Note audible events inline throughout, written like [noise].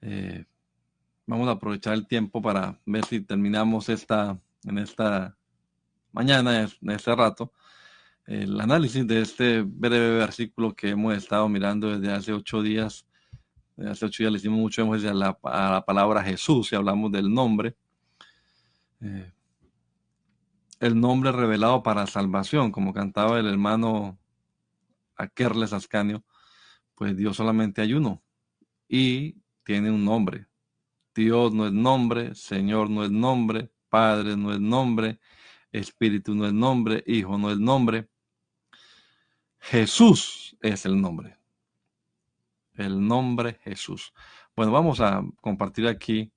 Eh, vamos a aprovechar el tiempo para ver si terminamos esta, en esta mañana, en este rato, el análisis de este breve versículo que hemos estado mirando desde hace ocho días. Desde hace ocho días le hicimos mucho énfasis a la, palabra Jesús y hablamos del nombre. Eh, el nombre revelado para salvación, como cantaba el hermano Akerles Ascanio, pues Dios solamente hay uno y tiene un nombre. Dios no es nombre, Señor no es nombre, Padre no es nombre, Espíritu no es nombre, Hijo no es nombre. Jesús es el nombre. El nombre Jesús. Bueno, vamos a compartir aquí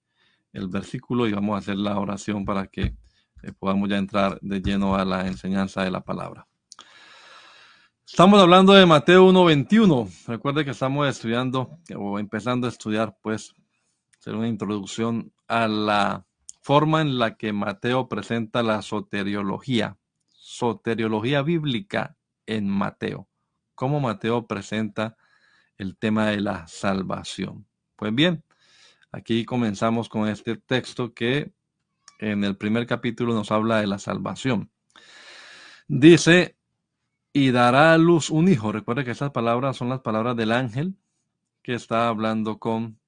el versículo y vamos a hacer la oración para que eh, podamos ya entrar de lleno a la enseñanza de la palabra. Estamos hablando de Mateo 1.21. Recuerde que estamos estudiando o empezando a estudiar, pues, hacer una introducción a la forma en la que Mateo presenta la soteriología, soteriología bíblica en Mateo. Cómo Mateo presenta el tema de la salvación. Pues bien, aquí comenzamos con este texto que en el primer capítulo nos habla de la salvación. Dice, y dará a luz un hijo. Recuerde que esas palabras son las palabras del ángel que está hablando con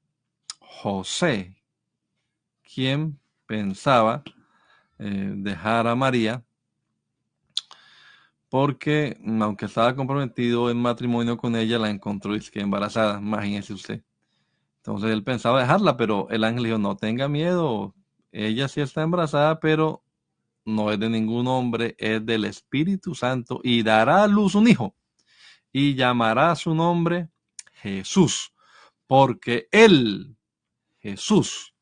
José, quien pensaba eh, dejar a María porque aunque estaba comprometido en matrimonio con ella, la encontró y que embarazada, imagínese usted. Entonces él pensaba dejarla, pero el ángel dijo, no tenga miedo, ella sí está embarazada, pero no es de ningún hombre, es del Espíritu Santo y dará a luz un hijo y llamará su nombre Jesús, porque él, Jesús,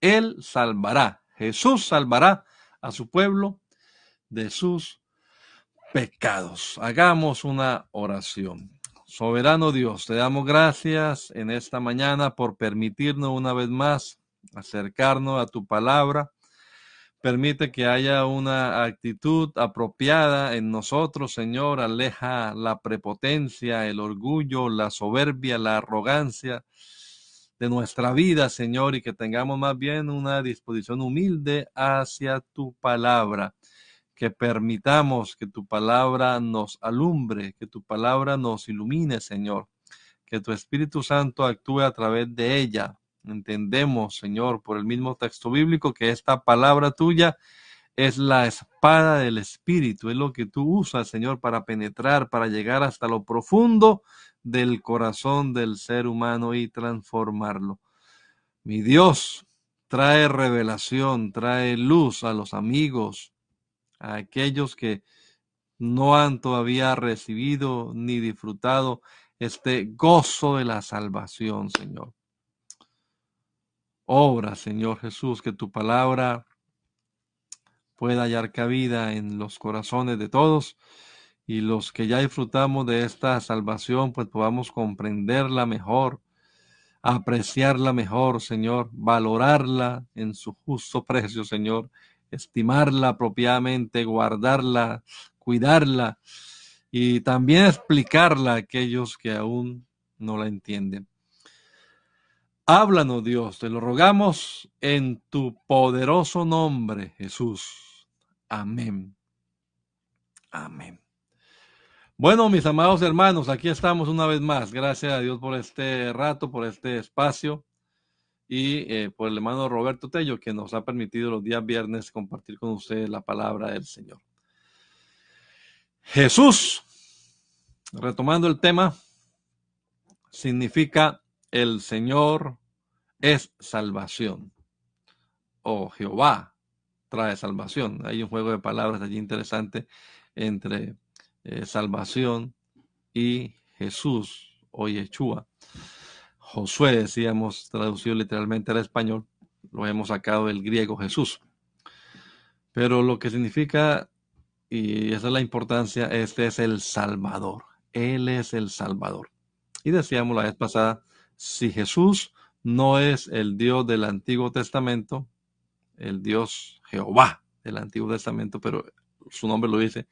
él salvará, Jesús salvará a su pueblo de sus pecados. Hagamos una oración. Soberano Dios, te damos gracias en esta mañana por permitirnos una vez más acercarnos a tu palabra. Permite que haya una actitud apropiada en nosotros, Señor. Aleja la prepotencia, el orgullo, la soberbia, la arrogancia de nuestra vida, Señor, y que tengamos más bien una disposición humilde hacia tu palabra que permitamos que tu palabra nos alumbre, que tu palabra nos ilumine, Señor, que tu Espíritu Santo actúe a través de ella. Entendemos, Señor, por el mismo texto bíblico, que esta palabra tuya es la espada del Espíritu, es lo que tú usas, Señor, para penetrar, para llegar hasta lo profundo del corazón del ser humano y transformarlo. Mi Dios, trae revelación, trae luz a los amigos, a aquellos que no han todavía recibido ni disfrutado este gozo de la salvación, Señor. Obra, Señor Jesús, que tu palabra pueda hallar cabida en los corazones de todos y los que ya disfrutamos de esta salvación, pues podamos comprenderla mejor, apreciarla mejor, Señor, valorarla en su justo precio, Señor, estimarla apropiadamente, guardarla, cuidarla y también explicarla a aquellos que aún no la entienden. Háblanos Dios, te lo rogamos en tu poderoso nombre, Jesús. Amén. Amén. Bueno, mis amados hermanos, aquí estamos una vez más. Gracias a Dios por este rato, por este espacio y eh, por el hermano Roberto Tello, que nos ha permitido los días viernes compartir con ustedes la palabra del Señor. Jesús, retomando el tema, significa el Señor es salvación o Jehová trae salvación. Hay un juego de palabras allí interesante entre eh, salvación y Jesús o Yeshua. Josué, decíamos, traducido literalmente al español, lo hemos sacado del griego Jesús. Pero lo que significa, y esa es la importancia, este es el Salvador. Él es el Salvador. Y decíamos la vez pasada, si Jesús no es el Dios del Antiguo Testamento, el Dios Jehová del Antiguo Testamento, pero su nombre lo dice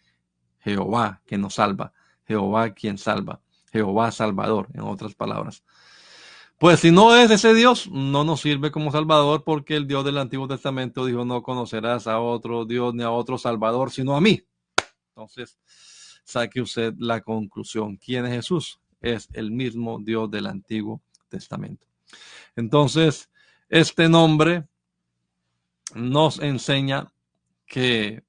Jehová, que nos salva, Jehová quien salva, Jehová Salvador, en otras palabras Pues si no es ese Dios, no nos sirve como Salvador porque el Dios del Antiguo Testamento dijo no conocerás a otro Dios ni a otro Salvador, sino a mí. Entonces, saque usted la conclusión. ¿Quién es Jesús? Es el mismo Dios del Antiguo Testamento. Entonces, este nombre nos enseña que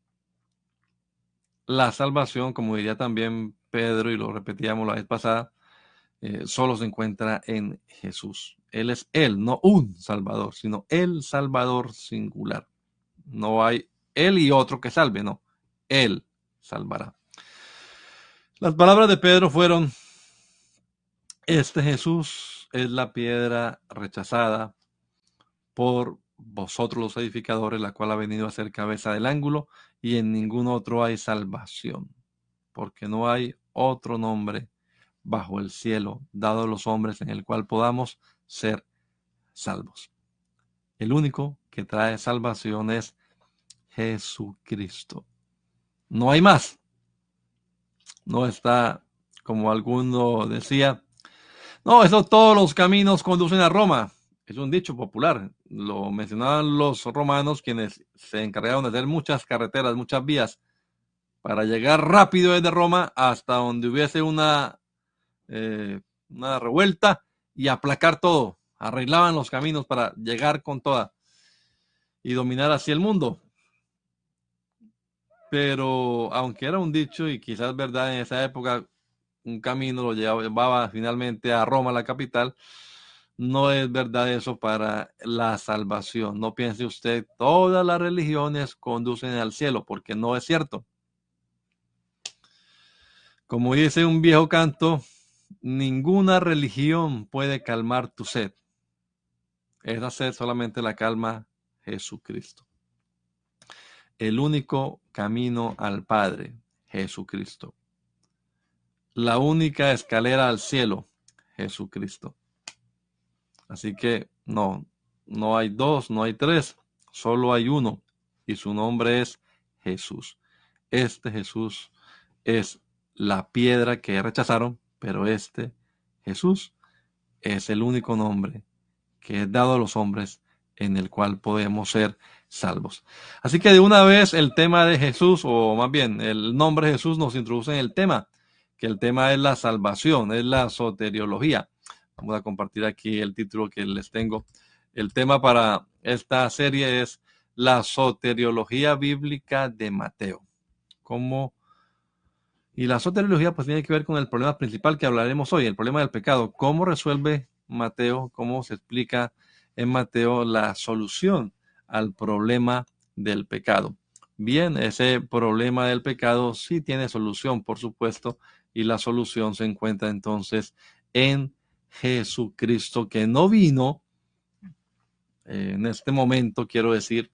la salvación, como diría también Pedro, y lo repetíamos la vez pasada, eh, solo se encuentra en Jesús. Él es Él, no un Salvador, sino el Salvador singular. No hay Él y otro que salve, no. Él salvará. Las palabras de Pedro fueron, este Jesús es la piedra rechazada por vosotros los edificadores, la cual ha venido a ser cabeza del ángulo, y en ningún otro hay salvación, porque no hay otro nombre bajo el cielo dado a los hombres en el cual podamos ser salvos. El único que trae salvación es Jesucristo. No hay más. No está como alguno decía. No, eso todos los caminos conducen a Roma. Es un dicho popular. Lo mencionaban los romanos quienes se encargaron de hacer muchas carreteras, muchas vías para llegar rápido desde Roma hasta donde hubiese una eh, una revuelta y aplacar todo. Arreglaban los caminos para llegar con toda y dominar así el mundo. Pero aunque era un dicho y quizás verdad en esa época, un camino lo llevaba finalmente a Roma, la capital, no es verdad eso para la salvación. No piense usted, todas las religiones conducen al cielo, porque no es cierto. Como dice un viejo canto, Ninguna religión puede calmar tu sed. Esa sed solamente la calma Jesucristo. El único camino al Padre, Jesucristo. La única escalera al cielo, Jesucristo. Así que no, no hay dos, no hay tres, solo hay uno y su nombre es Jesús. Este Jesús es la piedra que rechazaron, pero este, Jesús, es el único nombre que es dado a los hombres en el cual podemos ser salvos. Así que de una vez el tema de Jesús, o más bien el nombre de Jesús nos introduce en el tema, que el tema es la salvación, es la soteriología. Vamos a compartir aquí el título que les tengo. El tema para esta serie es la soteriología bíblica de Mateo. Cómo y la soteriología pues tiene que ver con el problema principal que hablaremos hoy, el problema del pecado. ¿Cómo resuelve Mateo, cómo se explica en Mateo la solución al problema del pecado? Bien, ese problema del pecado sí tiene solución, por supuesto, y la solución se encuentra entonces en Jesucristo, que no vino, eh, en este momento quiero decir,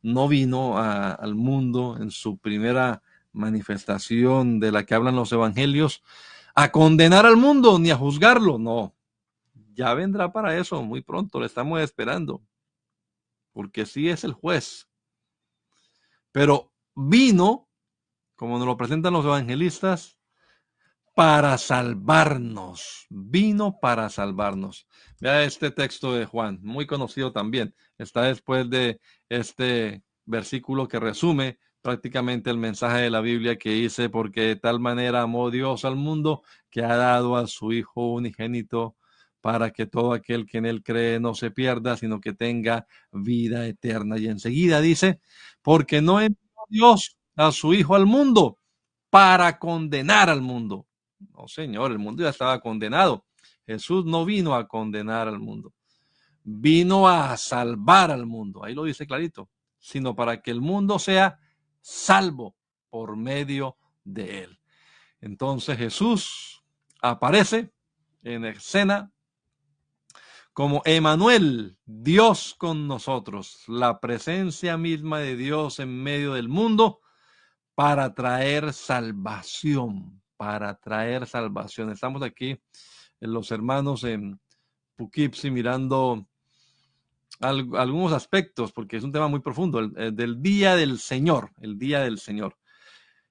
no vino al mundo en su primera manifestación de la que hablan los evangelios, a condenar al mundo ni a juzgarlo, no. Ya vendrá para eso muy pronto, le estamos esperando, porque sí es el juez. Pero vino, como nos lo presentan los evangelistas, para salvarnos. Vino para salvarnos. Vea este texto de Juan, muy conocido también. Está después de este versículo que resume prácticamente el mensaje de la Biblia que dice, porque de tal manera amó Dios al mundo que ha dado a su Hijo unigénito para que todo aquel que en él cree no se pierda, sino que tenga vida eterna. Y enseguida dice, porque no envió Dios a su Hijo al mundo para condenar al mundo. No, Señor, el mundo ya estaba condenado. Jesús no vino a condenar al mundo, vino a salvar al mundo. Ahí lo dice clarito, sino para que el mundo sea salvo por medio de él. Entonces Jesús aparece en escena como Emanuel, Dios con nosotros, la presencia misma de Dios en medio del mundo para traer salvación, para traer salvación. Estamos aquí en los hermanos en Poughkeepsie mirando algunos aspectos, porque es un tema muy profundo, el, del día del Señor, el día del Señor.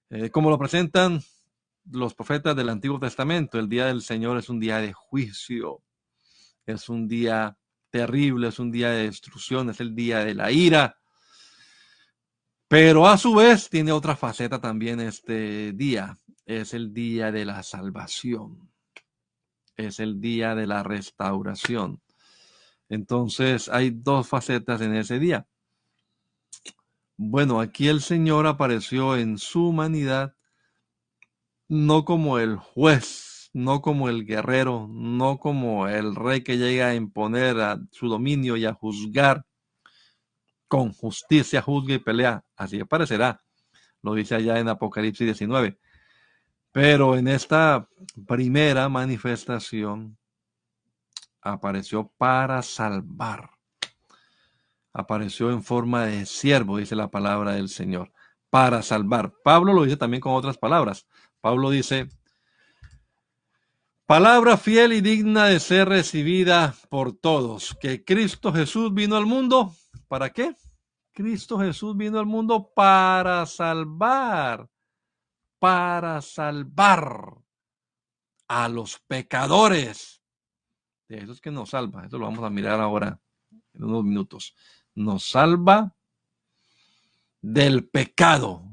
Eh, como lo presentan los profetas del Antiguo Testamento, el día del Señor es un día de juicio, es un día terrible, es un día de destrucción, es el día de la ira. Pero a su vez tiene otra faceta también este día, es el día de la salvación, es el día de la restauración. Entonces hay dos facetas en ese día. Bueno, aquí el Señor apareció en su humanidad no como el juez, no como el guerrero, no como el rey que llega a imponer a su dominio y a juzgar con justicia, juzga y pelea. Así aparecerá, lo dice allá en Apocalipsis 19. Pero en esta primera manifestación apareció para salvar. Apareció en forma de siervo, dice la palabra del Señor, para salvar. Pablo lo dice también con otras palabras. Pablo dice, palabra fiel y digna de ser recibida por todos, que Cristo Jesús vino al mundo, ¿para qué? Cristo Jesús vino al mundo para salvar, para salvar a los pecadores. De esos que nos salva, eso lo vamos a mirar ahora en unos minutos. Nos salva del pecado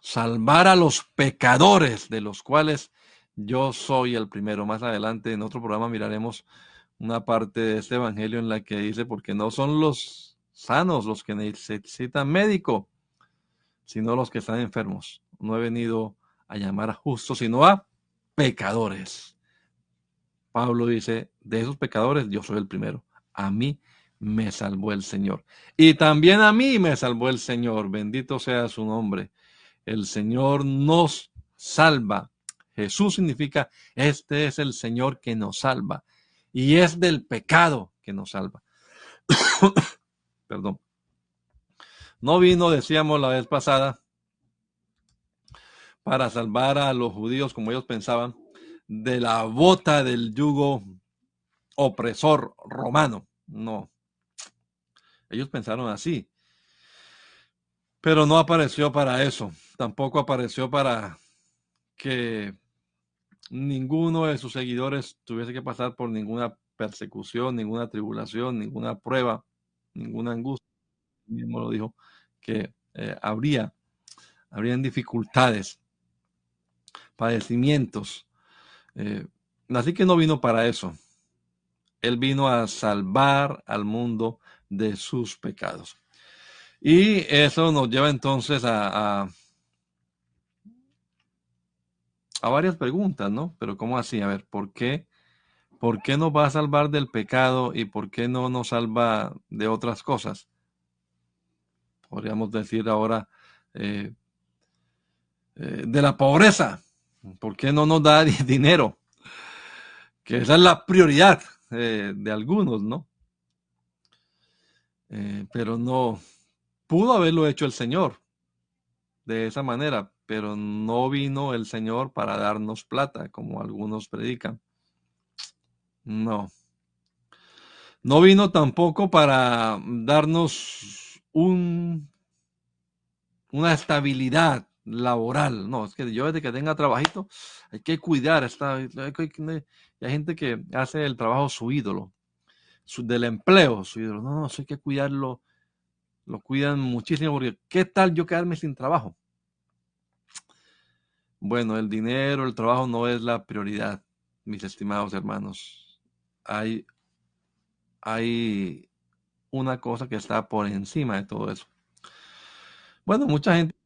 salvar a los pecadores, de los cuales yo soy el primero. Más adelante en otro programa miraremos una parte de este evangelio en la que dice, porque no son los sanos los que necesitan médico, sino los que están enfermos. No he venido a llamar a justos, sino a pecadores. Pablo dice, de esos pecadores yo soy el primero. A mí me salvó el Señor. Y también a mí me salvó el Señor. Bendito sea su nombre. El Señor nos salva. Jesús significa, este es el Señor que nos salva. Y es del pecado que nos salva. [coughs] Perdón. No vino, decíamos la vez pasada, para salvar a los judíos, como ellos pensaban, de la bota del yugo opresor romano. No. Ellos pensaron así. Pero no apareció para eso tampoco apareció para que ninguno de sus seguidores tuviese que pasar por ninguna persecución, ninguna tribulación, ninguna prueba, ninguna angustia. mismo lo dijo, que eh, habría, habrían dificultades, padecimientos. Eh, así que no vino para eso. Él vino a salvar al mundo de sus pecados. Y eso nos lleva entonces a a varias preguntas, ¿no? Pero ¿cómo así? A ver, ¿por qué? ¿Por qué nos va a salvar del pecado y por qué no nos salva de otras cosas? Podríamos decir ahora eh, eh, de la pobreza. ¿Por qué no nos da [laughs] dinero? Que esa es la prioridad eh, de algunos, ¿no? pero no pudo haberlo hecho el Señor de esa manera, pero no vino el Señor para darnos plata, como algunos predican. No. No vino tampoco para darnos un, una estabilidad laboral. No, es que yo desde que tenga trabajito hay que cuidar. Esta, hay, gente que hace el trabajo su ídolo, su, del empleo su ídolo. No, no, eso hay que cuidarlo. Lo cuidan muchísimo porque ¿qué tal yo quedarme sin trabajo? Bueno, el dinero, el trabajo no es la prioridad, mis estimados hermanos. Hay, hay una cosa que está por encima de todo eso. Bueno, mucha gente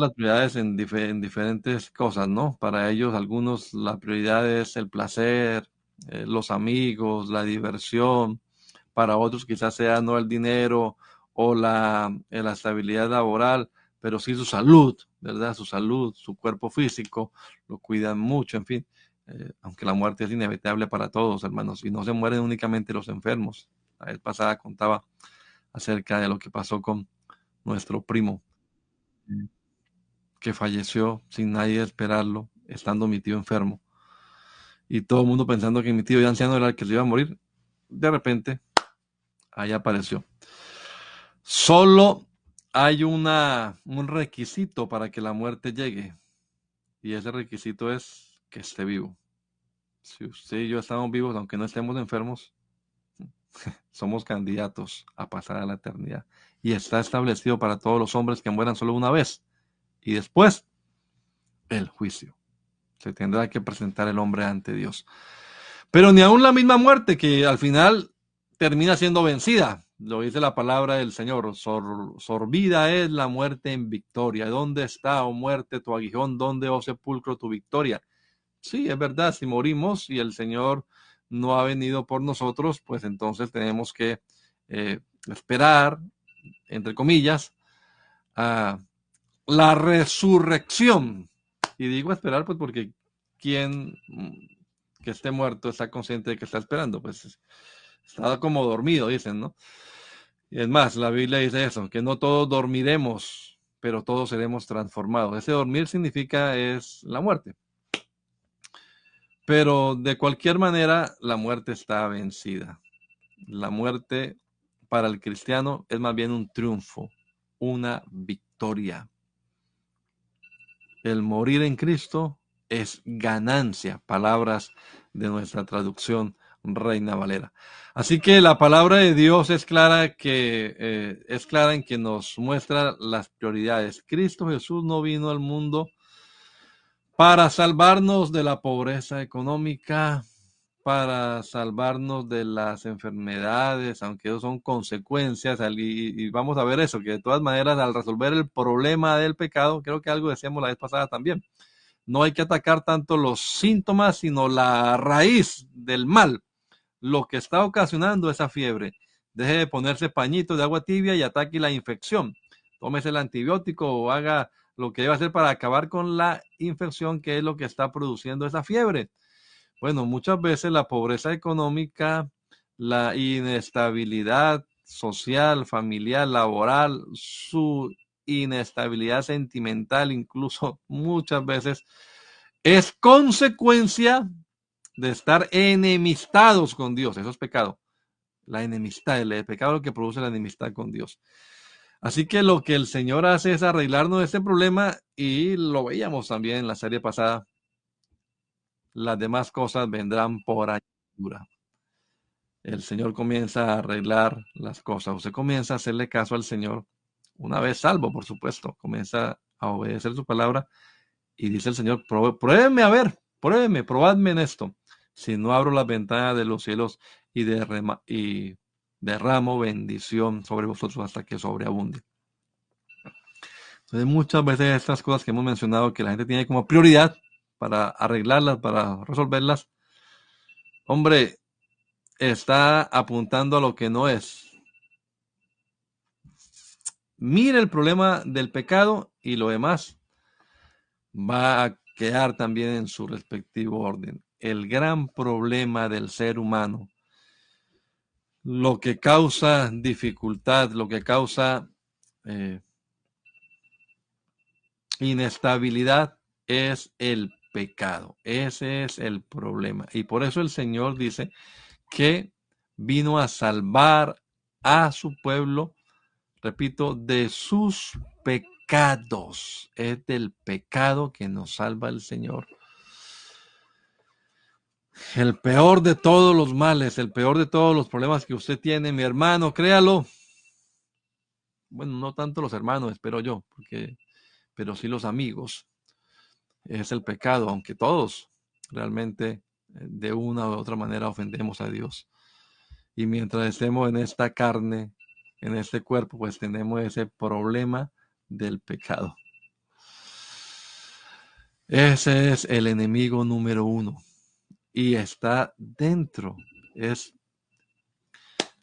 las prioridades en, diferentes cosas, ¿no? Para ellos, algunos, la prioridad es el placer, eh, los amigos, la diversión. Para otros, quizás sea no el dinero o la, la estabilidad laboral, pero sí su salud, ¿verdad? Su salud, su cuerpo físico, lo cuidan mucho, en fin. Eh, aunque la muerte es inevitable para todos, hermanos, y no se mueren únicamente los enfermos. La vez pasada contaba acerca de lo que pasó con nuestro primo, que falleció sin nadie esperarlo, estando mi tío enfermo. Y todo el mundo pensando que mi tío ya anciano era el que se iba a morir. De repente, ahí apareció. Solo hay una, un requisito para que la muerte llegue. Y ese requisito es que esté vivo. Si usted y yo estamos vivos, aunque no estemos enfermos, [laughs] somos candidatos a pasar a la eternidad. Y está establecido para todos los hombres que mueran solo una vez. Y después, el juicio. Se tendrá que presentar el hombre ante Dios. Pero ni aún la misma muerte, que al final termina siendo vencida. Lo dice la palabra del Señor. sorbida es la muerte en victoria. ¿Dónde está, oh muerte, tu aguijón? ¿Dónde, oh sepulcro, tu victoria? Sí, es verdad, si morimos y el Señor no ha venido por nosotros, pues entonces tenemos que eh, esperar, entre comillas, a la resurrección. Y digo esperar, pues porque quien que esté muerto está consciente de que está esperando, pues está como dormido, dicen, ¿no? Y es más, la Biblia dice eso, que no todos dormiremos, pero todos seremos transformados. Ese dormir significa es la muerte. Pero de cualquier manera, la muerte está vencida. La muerte para el cristiano es más bien un triunfo, una victoria. El morir en Cristo es ganancia, palabras de nuestra traducción Reina Valera. Así que la palabra de Dios es clara que eh, es clara en que nos muestra las prioridades. Cristo Jesús no vino al mundo para salvarnos de la pobreza económica, para salvarnos de las enfermedades, aunque eso son consecuencias, y, vamos a ver eso, que de todas maneras al resolver el problema del pecado, creo que algo decíamos la vez pasada también, no hay que atacar tanto los síntomas, sino la raíz del mal, lo que está ocasionando esa fiebre. Deje de ponerse pañitos de agua tibia y ataque la infección. Tómese el antibiótico o haga lo que debe hacer para acabar con la infección, que es lo que está produciendo esa fiebre. Bueno, muchas veces la pobreza económica, la inestabilidad social, familiar, laboral, su inestabilidad sentimental, incluso [laughs] muchas veces, es consecuencia de estar enemistados con Dios. Eso es pecado. La enemistad, el pecado lo que produce la enemistad con Dios. Así que lo que el Señor hace es arreglarnos este problema y lo veíamos también en la serie pasada. Las demás cosas vendrán por añadidura. El Señor comienza a arreglar las cosas. Usted comienza a hacerle caso al Señor una vez salvo, por supuesto. Comienza a obedecer su palabra y dice el Señor, pruébeme a ver, pruébeme, probadme en esto. Si no abro las ventanas de los cielos y, y derramo bendición sobre vosotros hasta que sobreabunde. Entonces, muchas veces estas cosas que hemos mencionado que la gente tiene como prioridad para arreglarlas, para resolverlas, hombre, está apuntando a lo que no es. Mire el problema del pecado y lo demás va a quedar también en su respectivo orden. El gran problema del ser humano lo que causa dificultad, lo que causa eh, inestabilidad es el pecado. Ese es el problema. Y por eso el Señor dice que vino a salvar a su pueblo, repito, de sus pecados. Es del pecado que nos salva el Señor. El peor de todos los males, el peor de todos los problemas que usted tiene, mi hermano, créalo. Bueno, no tanto los hermanos, espero yo, porque, pero sí los amigos. Es el pecado, aunque todos realmente eh, de una u otra manera ofendemos a Dios. Y mientras estemos en esta carne, en este cuerpo, pues tenemos ese problema del pecado. Ese es el enemigo número uno y está dentro. Es,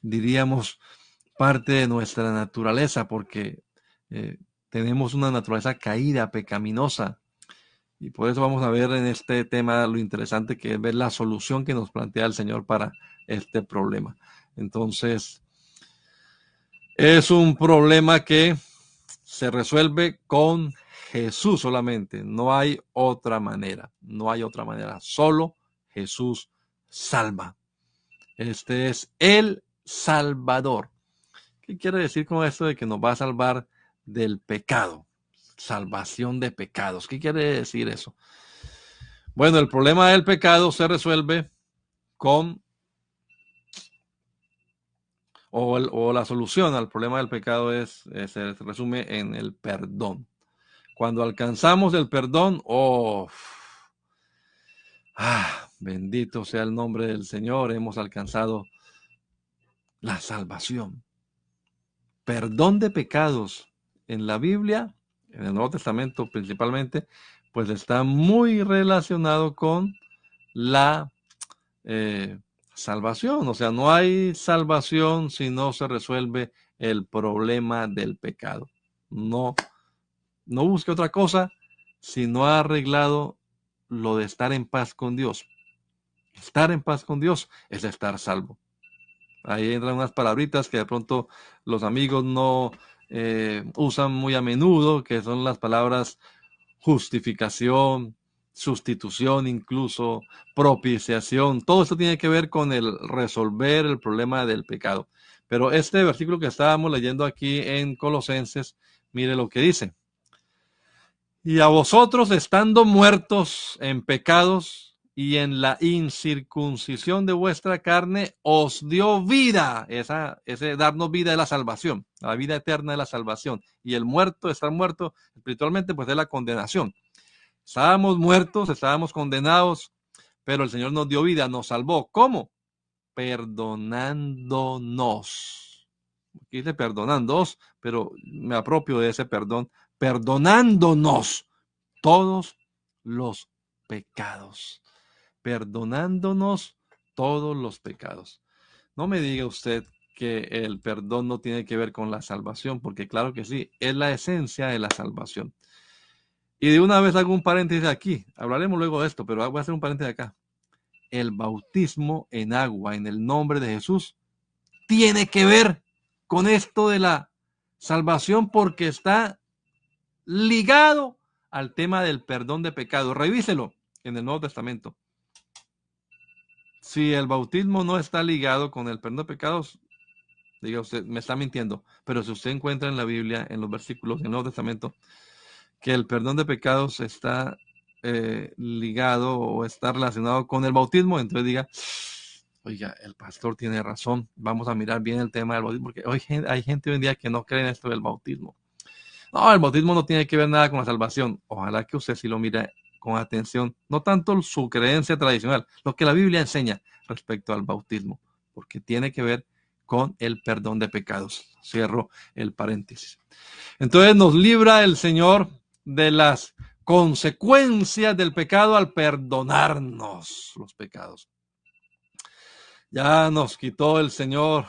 diríamos, parte de nuestra naturaleza porque eh, tenemos una naturaleza caída, pecaminosa. Y por eso vamos a ver en este tema lo interesante que es ver la solución que nos plantea el Señor para este problema. Entonces, es un problema que se resuelve con Jesús solamente. No hay otra manera. No hay otra manera. Solo Jesús salva. Este es el Salvador. ¿Qué quiere decir con esto de que nos va a salvar del pecado? Salvación de pecados. ¿Qué quiere decir eso? Bueno, el problema del pecado se resuelve con o, la solución al problema del pecado es, se resume en el perdón. Cuando alcanzamos el perdón, oh, ah, bendito sea el nombre del Señor, hemos alcanzado la salvación. Perdón de pecados en la Biblia, en el Nuevo Testamento principalmente, pues está muy relacionado con la eh, salvación. O sea, no hay salvación si no se resuelve el problema del pecado. No, no busque otra cosa si no ha arreglado lo de estar en paz con Dios. Estar en paz con Dios es estar salvo. Ahí entran unas palabritas que de pronto los amigos no eh, usan muy a menudo, que son las palabras justificación, sustitución incluso, propiciación, todo esto tiene que ver con el resolver el problema del pecado. Pero este versículo que estábamos leyendo aquí en Colosenses, mire lo que dice. Y a vosotros estando muertos en pecados y en la incircuncisión de vuestra carne, os dio vida. Esa, ese darnos vida es la salvación, la vida eterna de la salvación. Y el muerto, estar muerto espiritualmente, pues es la condenación. Estábamos muertos, estábamos condenados, pero el Señor nos dio vida, nos salvó. ¿Cómo? Perdonándonos. Aquí dice perdonándonos, pero me apropio de ese perdón. Perdonándonos todos los pecados. Perdonándonos todos los pecados. No me diga usted que el perdón no tiene que ver con la salvación, porque claro que sí, es la esencia de la salvación. Y de una vez hago un paréntesis aquí. Hablaremos luego de esto, pero voy a hacer un paréntesis acá. El bautismo en agua, en el nombre de Jesús, tiene que ver con esto de la salvación porque está ligado al tema del perdón de pecados. Revíselo en el Nuevo Testamento. Si el bautismo no está ligado con el perdón de pecados, diga usted, me está mintiendo. Pero si usted encuentra en la Biblia, en los versículos del Nuevo Testamento, que el perdón de pecados está eh, ligado o está relacionado con el bautismo, entonces diga, oiga, el pastor tiene razón, vamos a mirar bien el tema del bautismo, porque hoy hay gente hoy en día que no cree en esto del bautismo. No, el bautismo no tiene que ver nada con la salvación. Ojalá que usted sí lo mire con atención, no tanto su creencia tradicional, lo que la Biblia enseña respecto al bautismo, porque tiene que ver con el perdón de pecados. Cierro el paréntesis. Entonces nos libra el Señor de las consecuencias del pecado al perdonarnos los pecados. Ya nos quitó el Señor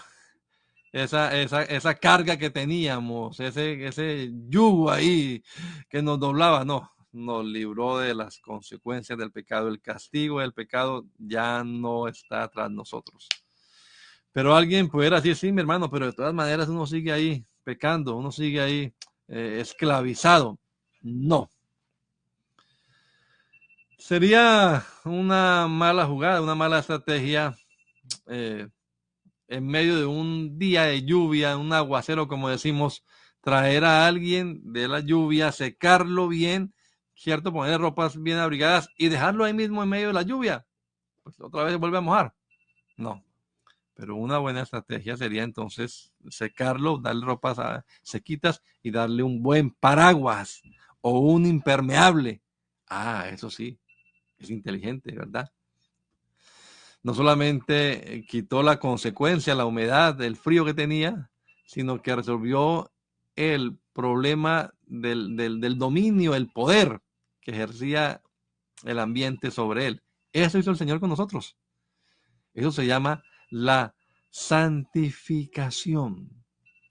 esa, esa, esa carga que teníamos, ese, ese yugo ahí que nos doblaba, no, nos libró de las consecuencias del pecado. El castigo del pecado ya no está tras nosotros. Pero alguien pudiera decir, sí, mi hermano, pero de todas maneras uno sigue ahí pecando, uno sigue ahí eh, esclavizado. No. Sería una mala jugada, una mala estrategia eh, en medio de un día de lluvia, un aguacero, como decimos, traer a alguien de la lluvia, secarlo bien, ¿cierto? Poner ropas bien abrigadas y dejarlo ahí mismo en medio de la lluvia. Pues otra vez vuelve a mojar. No. Pero una buena estrategia sería entonces secarlo, darle ropas sequitas y darle un buen paraguas o un impermeable. Ah, eso sí, es inteligente, ¿verdad? No solamente eh, quitó la consecuencia, la humedad, el frío que tenía, sino que resolvió el problema del, del dominio, el poder que ejercía el ambiente sobre él. Eso hizo el Señor con nosotros. Eso se llama la santificación.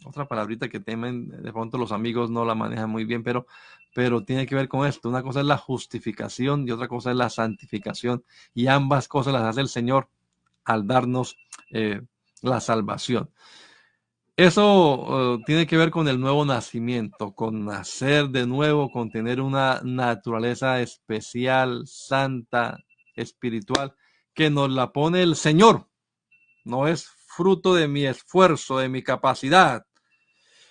Otra palabrita que temen, de pronto los amigos no la manejan muy bien, pero pero tiene que ver con esto. Una cosa es la justificación y otra cosa es la santificación. Y ambas cosas las hace el Señor al darnos eh, la salvación. Eso tiene que ver con el nuevo nacimiento, con nacer de nuevo, con tener una naturaleza especial, santa, espiritual, que nos la pone el Señor. No es fruto de mi esfuerzo, de mi capacidad,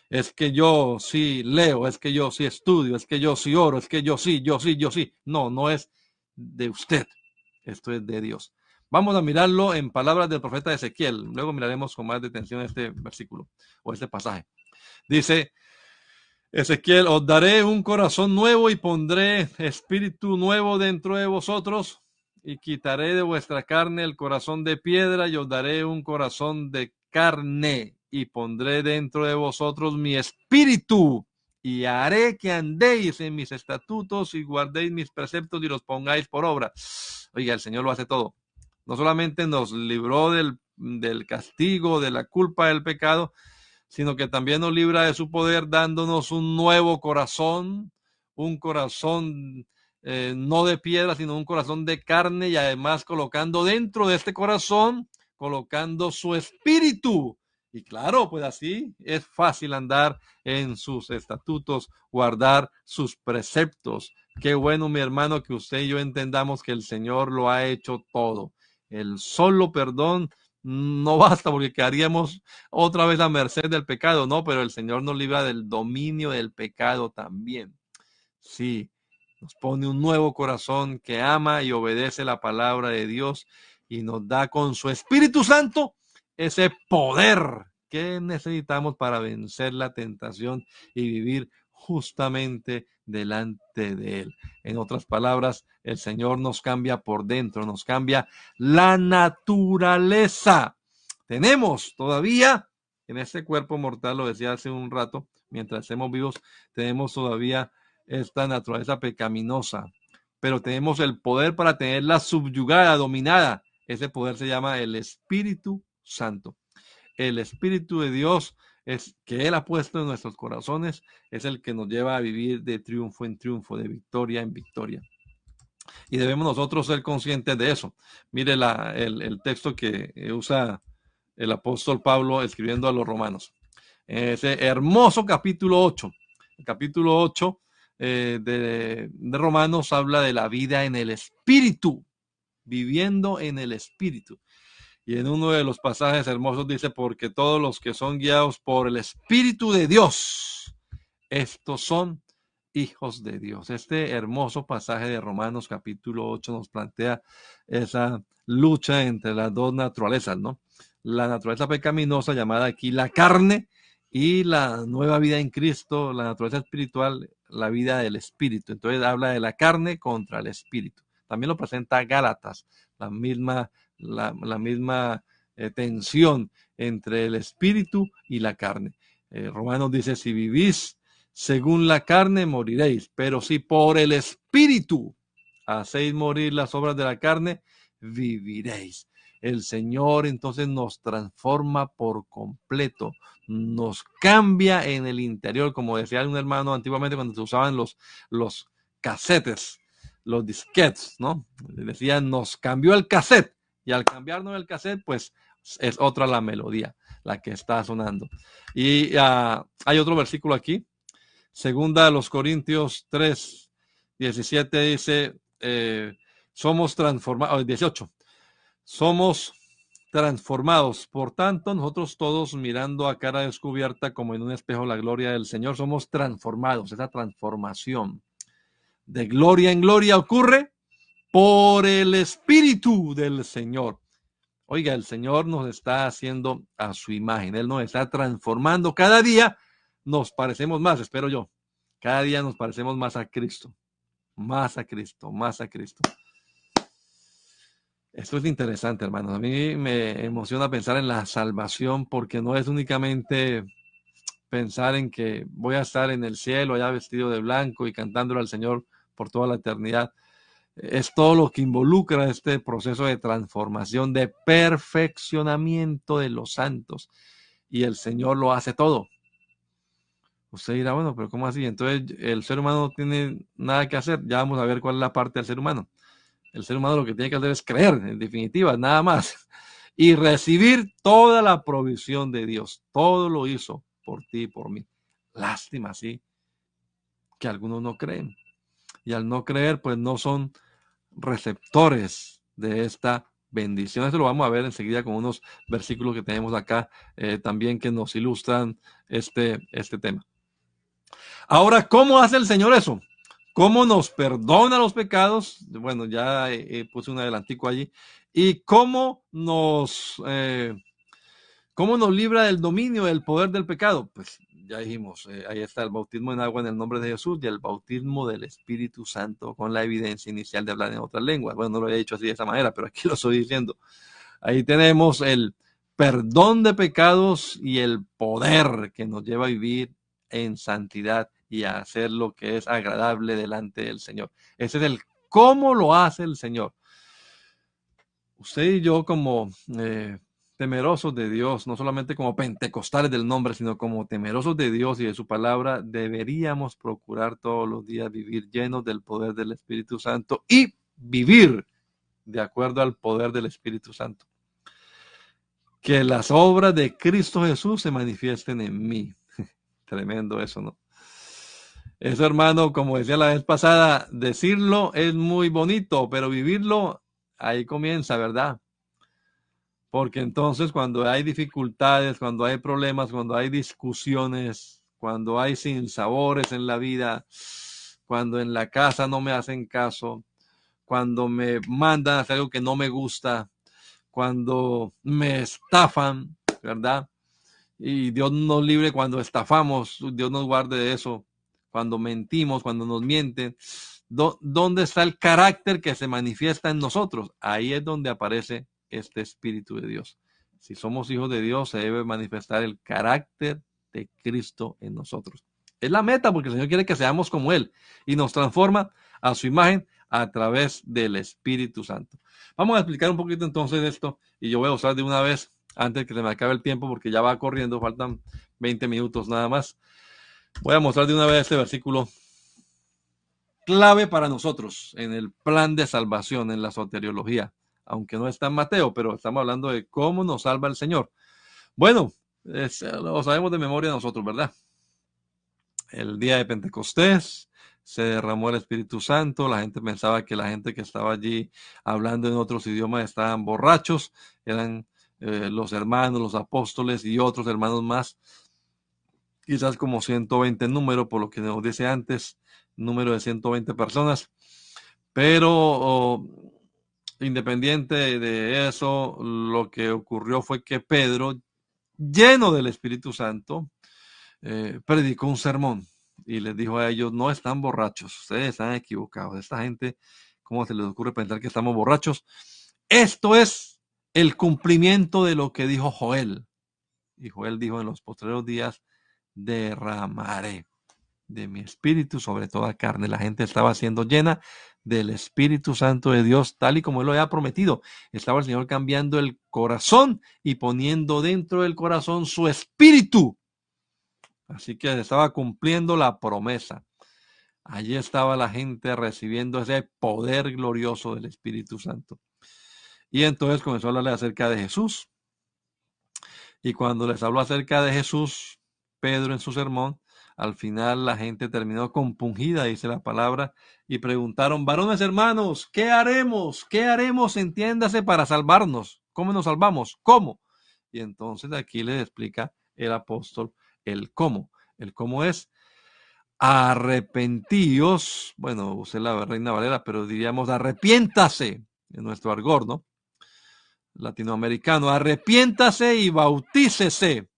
es que yo sí leo, es que yo sí estudio, es que yo sí oro, es que yo sí, yo sí, yo sí. No, no es de usted, esto es de Dios. Vamos a mirarlo en palabras del profeta Ezequiel. Luego miraremos con más detención este versículo o este pasaje. Dice Ezequiel, os daré un corazón nuevo y pondré espíritu nuevo dentro de vosotros y quitaré de vuestra carne el corazón de piedra y os daré un corazón de carne y pondré dentro de vosotros mi espíritu y haré que andéis en mis estatutos y guardéis mis preceptos y los pongáis por obra. Oiga, el Señor lo hace todo. No solamente nos libró del, del castigo, de la culpa del pecado, sino que también nos libra de su poder dándonos un nuevo corazón, un corazón eh, no de piedra, sino un corazón de carne y además colocando dentro de este corazón, colocando su espíritu. Y claro, pues así es fácil andar en sus estatutos, guardar sus preceptos. Qué bueno, mi hermano, que usted y yo entendamos que el Señor lo ha hecho todo. El solo perdón no basta porque quedaríamos otra vez a merced del pecado, no, pero el Señor nos libra del dominio del pecado también. Sí, nos pone un nuevo corazón que ama y obedece la palabra de Dios y nos da con su Espíritu Santo ese poder que necesitamos para vencer la tentación y vivir justamente delante de Él. En otras palabras, el Señor nos cambia por dentro, nos cambia la naturaleza. Tenemos todavía en este cuerpo mortal, lo decía hace un rato, mientras estemos vivos, tenemos todavía esta naturaleza pecaminosa, pero tenemos el poder para tenerla subyugada, dominada. Ese poder se llama el Espíritu Santo. El Espíritu de Dios es que Él ha puesto en nuestros corazones, es el que nos lleva a vivir de triunfo en triunfo, de victoria en victoria. Y debemos nosotros ser conscientes de eso. Mire la, el, texto que usa el apóstol Pablo escribiendo a los romanos. Ese hermoso capítulo 8. El capítulo 8 eh, de, de Romanos habla de la vida en el espíritu, viviendo en el espíritu. Y en uno de los pasajes hermosos dice, porque todos los que son guiados por el Espíritu de Dios, estos son hijos de Dios. Este hermoso pasaje de Romanos capítulo 8 nos plantea esa lucha entre las dos naturalezas, ¿no? La naturaleza pecaminosa llamada aquí la carne y la nueva vida en Cristo, la naturaleza espiritual, la vida del espíritu. Entonces habla de la carne contra el espíritu. También lo presenta Gálatas, la misma la, misma eh, tensión entre el espíritu y la carne. Eh, Romanos dice, si vivís según la carne, moriréis, pero si por el espíritu hacéis morir las obras de la carne, viviréis. El Señor entonces nos transforma por completo, nos cambia en el interior, como decía un hermano antiguamente cuando se usaban los, los casetes, los disquetes, ¿no? Decían, nos cambió el cassette y al cambiarnos el cassette, pues es otra la melodía, la que está sonando. Y ah, hay otro versículo aquí, segunda de los Corintios 3, 17 dice, eh, somos transformados, 18, somos transformados. Por tanto, nosotros todos mirando a cara descubierta como en un espejo la gloria del Señor, somos transformados. Esa transformación de gloria en gloria ocurre por el Espíritu del Señor. Oiga, el Señor nos está haciendo a su imagen, Él nos está transformando. Cada día nos parecemos más, espero yo. Cada día nos parecemos más a Cristo, más a Cristo, más a Cristo. Esto es interesante, hermanos. A mí me emociona pensar en la salvación porque no es únicamente pensar en que voy a estar en el cielo allá vestido de blanco y cantándole al Señor por toda la eternidad es todo lo que involucra este proceso de transformación, de perfeccionamiento de los santos. Y el Señor lo hace todo. Usted dirá, bueno, pero ¿cómo así? Entonces el ser humano no tiene nada que hacer. Ya vamos a ver cuál es la parte del ser humano. El ser humano lo que tiene que hacer es creer, en definitiva, nada más. Y recibir toda la provisión de Dios. Todo lo hizo por ti y por mí. Lástima, sí, que algunos no creen. Y al no creer, pues no son receptores de esta bendición. Esto lo vamos a ver enseguida con unos versículos que tenemos acá eh, también que nos ilustran este, este tema. Ahora, ¿cómo hace el Señor eso? ¿Cómo nos perdona los pecados? Bueno, ya puse un adelantico allí. ¿Y cómo nos, eh, cómo nos libra del dominio, del poder del pecado? Pues ya dijimos, eh, ahí está el bautismo en agua en el nombre de Jesús y el bautismo del Espíritu Santo con la evidencia inicial de hablar en otras lenguas. Bueno, no lo he dicho así de esa manera, pero aquí lo estoy diciendo. Ahí tenemos el perdón de pecados y el poder que nos lleva a vivir en santidad y a hacer lo que es agradable delante del Señor. Ese es el cómo lo hace el Señor. Usted y yo como eh, temerosos de Dios, no solamente como pentecostales del nombre, sino como temerosos de Dios y de su palabra, deberíamos procurar todos los días vivir llenos del poder del Espíritu Santo y vivir de acuerdo al poder del Espíritu Santo. Que las obras de Cristo Jesús se manifiesten en mí. [laughs] Tremendo eso, ¿no? Eso, hermano, como decía la vez pasada, decirlo es muy bonito, pero vivirlo ahí comienza, ¿verdad? Porque entonces cuando hay dificultades, cuando hay problemas, cuando hay discusiones, cuando hay sinsabores en la vida, cuando en la casa no me hacen caso, cuando me mandan a hacer algo que no me gusta, cuando me estafan, ¿verdad? Y Dios nos libre cuando estafamos, Dios nos guarde de eso, cuando mentimos, cuando nos mienten. ¿Dónde está el carácter que se manifiesta en nosotros? Ahí es donde aparece este Espíritu de Dios. Si somos hijos de Dios, se debe manifestar el carácter de Cristo en nosotros. Es la meta porque el Señor quiere que seamos como Él y nos transforma a su imagen a través del Espíritu Santo. Vamos a explicar un poquito entonces esto y yo voy a usar de una vez antes que se me acabe el tiempo porque ya va corriendo, faltan 20 minutos nada más. Voy a mostrar de una vez este versículo clave para nosotros en el plan de salvación, en la soteriología, aunque no está en Mateo, pero estamos hablando de cómo nos salva el Señor. Bueno, lo sabemos de memoria nosotros, ¿verdad? El día de Pentecostés se derramó el Espíritu Santo, la gente pensaba que la gente que estaba allí hablando en otros idiomas estaban borrachos, eran eh, los hermanos, los apóstoles y otros hermanos más, quizás como 120 número, por lo que nos dice antes, número de 120 personas, pero independiente de eso, lo que ocurrió fue que Pedro, lleno del Espíritu Santo, eh, predicó un sermón y les dijo a ellos, no están borrachos, ustedes están equivocados, esta gente, ¿cómo se les ocurre pensar que estamos borrachos? Esto es el cumplimiento de lo que dijo Joel. Y Joel dijo, en los postreros días derramaré de mi espíritu sobre toda carne. La gente estaba siendo llena del Espíritu Santo de Dios, tal y como Él lo había prometido. Estaba el Señor cambiando el corazón y poniendo dentro del corazón su espíritu. Así que estaba cumpliendo la promesa. Allí estaba la gente recibiendo ese poder glorioso del Espíritu Santo. Y entonces comenzó a hablarle acerca de Jesús. Y cuando les habló acerca de Jesús, Pedro en su sermón, al final la gente terminó compungida, dice la palabra, y preguntaron, varones hermanos, ¿qué haremos? ¿Qué haremos? Entiéndase para salvarnos. ¿Cómo nos salvamos? ¿Cómo? Y entonces aquí les explica el apóstol el cómo. El cómo es arrepentíos, bueno, usé la reina Valera, pero diríamos arrepiéntase en nuestro argor, ¿no? Latinoamericano, arrepiéntase y bautícese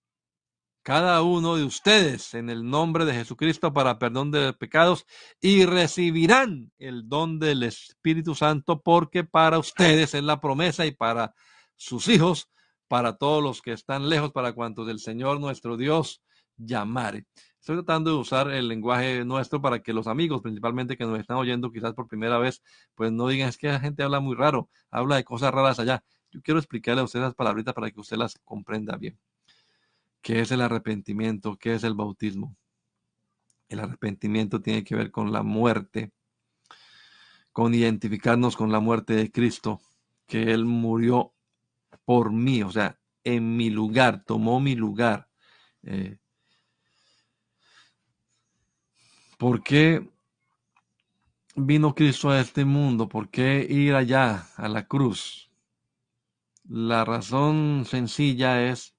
cada uno de ustedes en el nombre de Jesucristo para perdón de pecados y recibirán el don del Espíritu Santo porque para ustedes es la promesa y para sus hijos, para todos los que están lejos, para cuantos del Señor nuestro Dios llamare. Estoy tratando de usar el lenguaje nuestro para que los amigos, principalmente que nos están oyendo quizás por primera vez, pues no digan, es que la gente habla muy raro, habla de cosas raras allá. Yo quiero explicarle a ustedes las palabritas para que usted las comprenda bien. ¿Qué es el arrepentimiento? ¿Qué es el bautismo? El arrepentimiento tiene que ver con la muerte, con identificarnos con la muerte de Cristo, que Él murió por mí, o sea, en mi lugar, tomó mi lugar. Eh, ¿Por qué vino Cristo a este mundo? ¿Por qué ir allá a la cruz? La razón sencilla es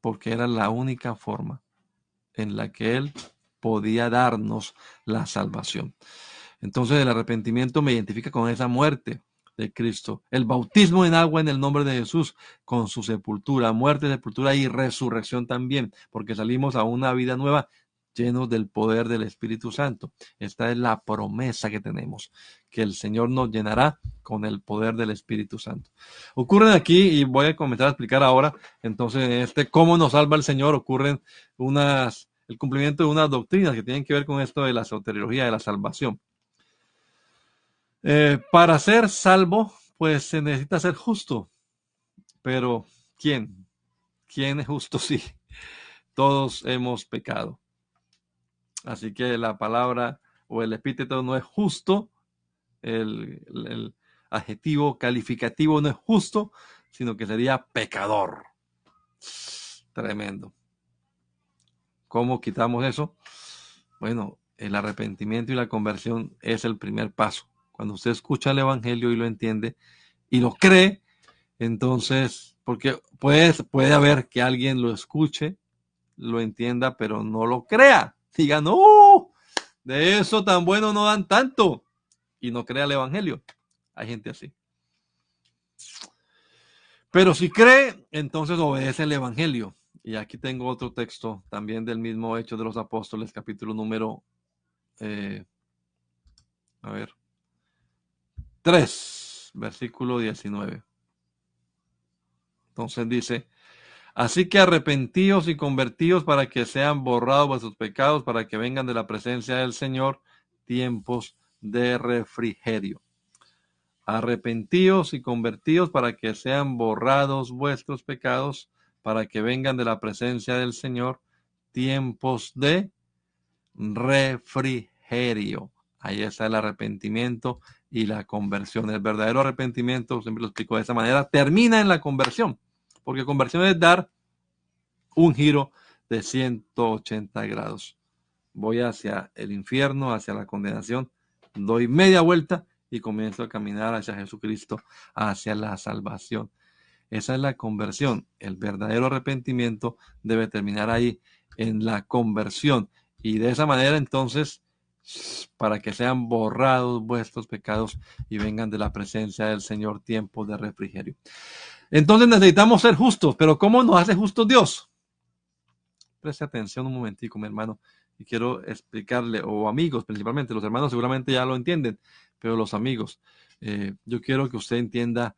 porque era la única forma en la que Él podía darnos la salvación. Entonces el arrepentimiento me identifica con esa muerte de Cristo. El bautismo en agua en el nombre de Jesús, con su sepultura, muerte, sepultura y resurrección también, porque salimos a una vida nueva llenos del poder del Espíritu Santo. Esta es la promesa que tenemos, que el Señor nos llenará con el poder del Espíritu Santo. Ocurren aquí, y voy a comenzar a explicar ahora, entonces, este cómo nos salva el Señor, ocurren unas, el cumplimiento de unas doctrinas que tienen que ver con esto de la soteriología, de la salvación. Eh, para ser salvo, pues se necesita ser justo. Pero, ¿quién? ¿Quién es justo? [laughs] Sí, todos hemos pecado. Así que la palabra o el epíteto no es justo, el, adjetivo calificativo no es justo, sino que sería pecador. Tremendo. ¿Cómo quitamos eso? Bueno, el arrepentimiento y la conversión es el primer paso. Cuando usted escucha el Evangelio y lo entiende y lo cree, entonces, porque puede, puede haber que alguien lo escuche, lo entienda, pero no lo crea diga, no, de eso tan bueno no dan tanto y no crea el Evangelio. Hay gente así. Pero si cree, entonces obedece el Evangelio. Y aquí tengo otro texto también del mismo Hecho de los Apóstoles, capítulo número, eh, a ver, 3, versículo 19. Entonces dice, Así que arrepentíos y convertíos para que sean borrados vuestros pecados, para que vengan de la presencia del Señor tiempos de refrigerio. Arrepentíos y convertíos para que sean borrados vuestros pecados, para que vengan de la presencia del Señor tiempos de refrigerio. Ahí está el arrepentimiento y la conversión. El verdadero arrepentimiento, siempre lo explico de esa manera, termina en la conversión porque conversión es dar un giro de 180 grados. Voy hacia el infierno, hacia la condenación, doy media vuelta y comienzo a caminar hacia Jesucristo, hacia la salvación. Esa es la conversión. El verdadero arrepentimiento debe terminar ahí, en la conversión. Y de esa manera entonces, para que sean borrados vuestros pecados y vengan de la presencia del Señor tiempo de refrigerio. Entonces necesitamos ser justos, pero ¿cómo nos hace justos Dios? Preste atención un momentico, mi hermano, y quiero explicarle, o amigos principalmente, los hermanos seguramente ya lo entienden, pero los amigos, eh, yo quiero que usted entienda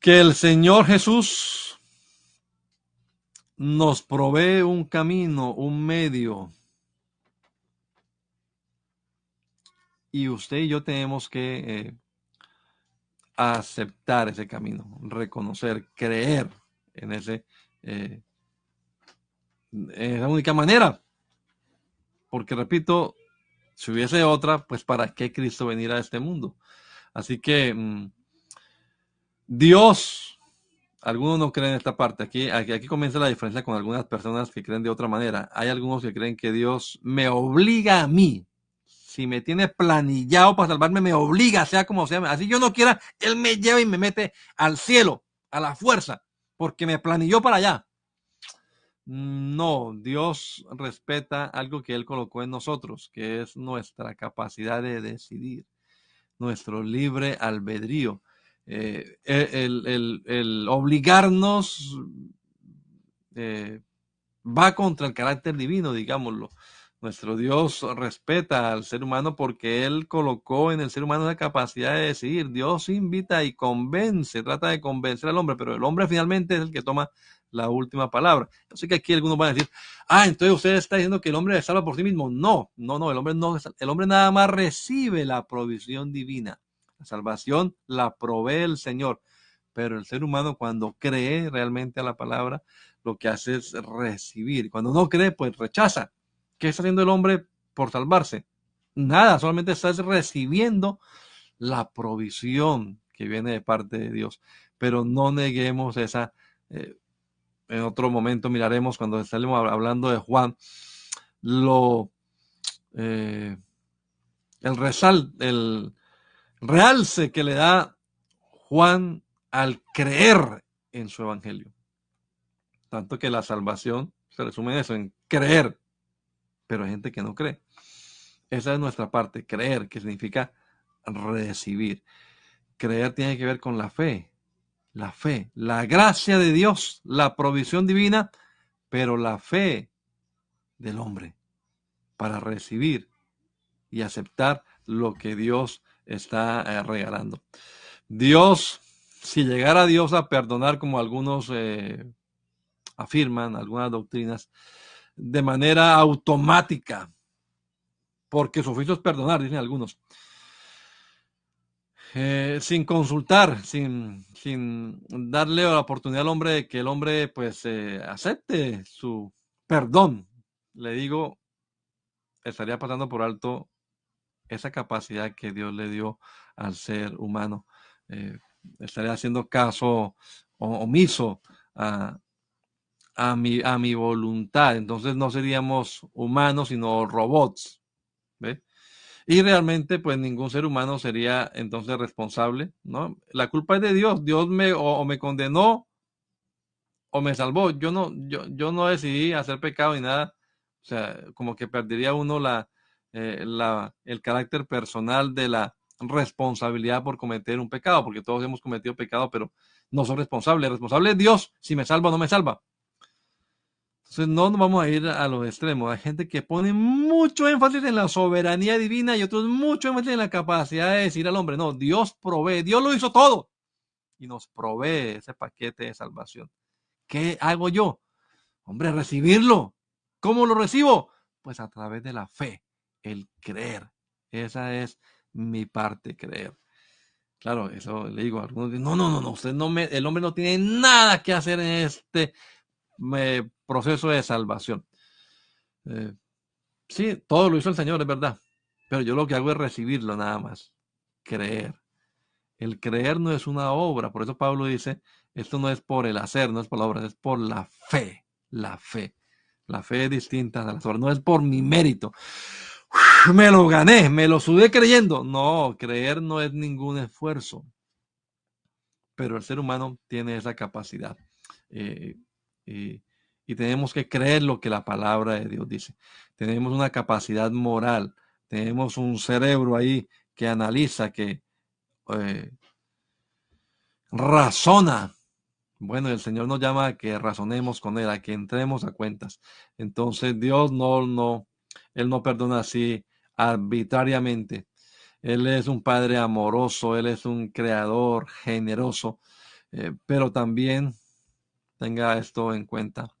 que el Señor Jesús nos provee un camino, un medio, y usted y yo tenemos que eh, aceptar ese camino, reconocer, creer en ese, eh, la única manera. Porque repito, si hubiese otra, pues ¿para qué Cristo venir a este mundo? Así que mm, Dios, algunos no creen en esta parte. Aquí, aquí comienza la diferencia con algunas personas que creen de otra manera. Hay algunos que creen que Dios me obliga a mí si me tiene planillado para salvarme, me obliga, sea como sea. Así yo no quiera, Él me lleva y me mete al cielo, a la fuerza, porque me planilló para allá. No, Dios respeta algo que Él colocó en nosotros, que es nuestra capacidad de decidir, nuestro libre albedrío. Eh, el, obligarnos eh, va contra el carácter divino, digámoslo. Nuestro Dios respeta al ser humano porque Él colocó en el ser humano la capacidad de decidir. Dios invita y convence, trata de convencer al hombre, pero el hombre finalmente es el que toma la última palabra. Yo sé que aquí algunos van a decir, ah, entonces usted está diciendo que el hombre se salva por sí mismo. No, no, no, el hombre no, el hombre nada más recibe la provisión divina. La salvación la provee el Señor, pero el ser humano cuando cree realmente a la palabra, lo que hace es recibir. Cuando no cree, pues rechaza. ¿Qué está haciendo el hombre por salvarse? Nada, solamente está recibiendo la provisión que viene de parte de Dios. Pero no neguemos esa. Eh, en otro momento miraremos cuando estemos hablando de Juan, lo. Eh, el, resal, el realce que le da Juan al creer en su evangelio. Tanto que la salvación se resume en eso, en creer pero hay gente que no cree. Esa es nuestra parte, creer, que significa recibir. creer tiene que ver con la fe, la fe, la gracia de Dios, la provisión divina, pero la fe del hombre para recibir y aceptar lo que Dios está eh, regalando. Dios, si llegara Dios a perdonar como algunos eh, afirman, algunas doctrinas, de manera automática, porque su oficio es perdonar, dicen algunos, eh, sin consultar, sin, sin, darle la oportunidad al hombre de que el hombre pues acepte su perdón. Le digo, estaría pasando por alto esa capacidad que Dios le dio al ser humano. Eh, estaría haciendo caso omiso a, a, mi, a mi voluntad. Entonces no seríamos humanos, sino robots. Y realmente, pues ningún ser humano sería entonces responsable, ¿no? La culpa es de Dios. Dios me o, me condenó o me salvó. Yo no, yo, yo no decidí hacer pecado ni nada. O sea, como que perdería uno la, eh, la, el carácter personal de la responsabilidad por cometer un pecado, porque todos hemos cometido pecado, pero no son responsables. El responsable es Dios, si me salva o no me salva. Entonces no nos vamos a ir a los extremos. Hay gente que pone mucho énfasis en la soberanía divina y otros mucho énfasis en la capacidad de decir al hombre, no, Dios provee, Dios lo hizo todo y nos provee ese paquete de salvación. ¿Qué hago yo? Hombre, recibirlo. ¿Cómo lo recibo? Pues a través de la fe el creer. Esa es mi parte, creer. Claro, eso le digo a algunos, no, no, no, no, usted no me, el hombre no tiene nada que hacer en este eh, proceso de salvación. Eh, sí, todo lo hizo el Señor, es verdad, pero yo lo que hago es recibirlo nada más, creer. El creer no es una obra, por eso Pablo dice, esto no es por el hacer, no es por la obra, es por la fe, la fe. La fe es distinta a las obras, no es por mi mérito me lo gané, me lo sudé creyendo. No, creer no es ningún esfuerzo. Pero el ser humano tiene esa capacidad. Eh, y tenemos que creer lo que la palabra de Dios dice. Tenemos una capacidad moral. Tenemos un cerebro ahí que analiza, que eh, razona. Bueno, el Señor nos llama a que razonemos con Él, a que entremos a cuentas. Entonces Dios no, no, Él no perdona así arbitrariamente. Él es un padre amoroso, Él es un creador generoso, eh, pero también tenga esto en cuenta.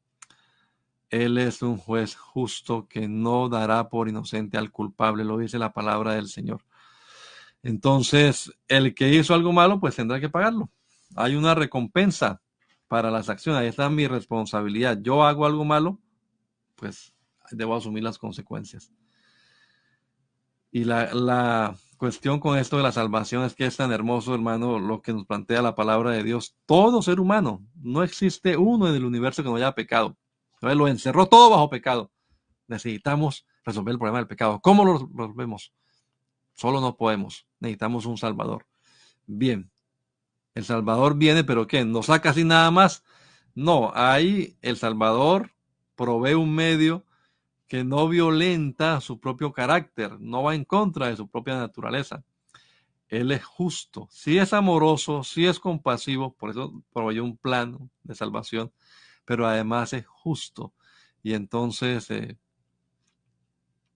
Él es un juez justo que no dará por inocente al culpable, lo dice la palabra del Señor. Entonces, el que hizo algo malo, pues tendrá que pagarlo. Hay una recompensa para las acciones, ahí está mi responsabilidad. Yo hago algo malo, pues debo asumir las consecuencias. Y la, cuestión con esto de la salvación es que es tan hermoso, hermano, lo que nos plantea la palabra de Dios. Todo ser humano, no existe uno en el universo que no haya pecado. Entonces lo encerró todo bajo pecado. Necesitamos resolver el problema del pecado. ¿Cómo lo resolvemos? Solo no podemos. Necesitamos un Salvador. Bien. El Salvador viene, pero ¿qué? ¿Nos saca así nada más? No, ahí el Salvador provee un medio que no violenta su propio carácter, no va en contra de su propia naturaleza. Él es justo, si es amoroso, si es compasivo, por eso proveyó un plan de salvación, pero además es justo. Y entonces, eh,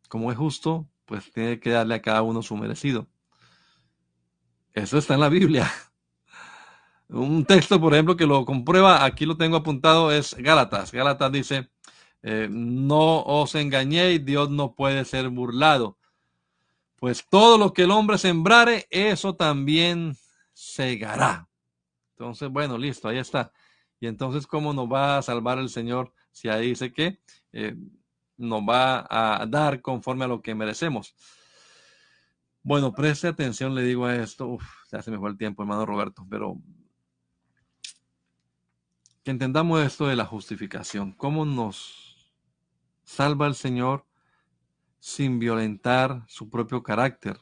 como es justo, pues tiene que darle a cada uno su merecido. Eso está en la Biblia. [laughs] Un texto, por ejemplo, que lo comprueba, aquí lo tengo apuntado, es Gálatas. Gálatas dice, eh, no os engañéis, Dios no puede ser burlado. Pues todo lo que el hombre sembrare, eso también segará. Entonces, bueno, listo, ahí está. Y entonces, ¿cómo nos va a salvar el Señor si ahí dice que eh, nos va a dar conforme a lo que merecemos? Bueno, preste atención, le digo a esto. Uf, ya se me fue el tiempo, hermano Roberto, pero que entendamos esto de la justificación. ¿Cómo nos salva al Señor sin violentar su propio carácter.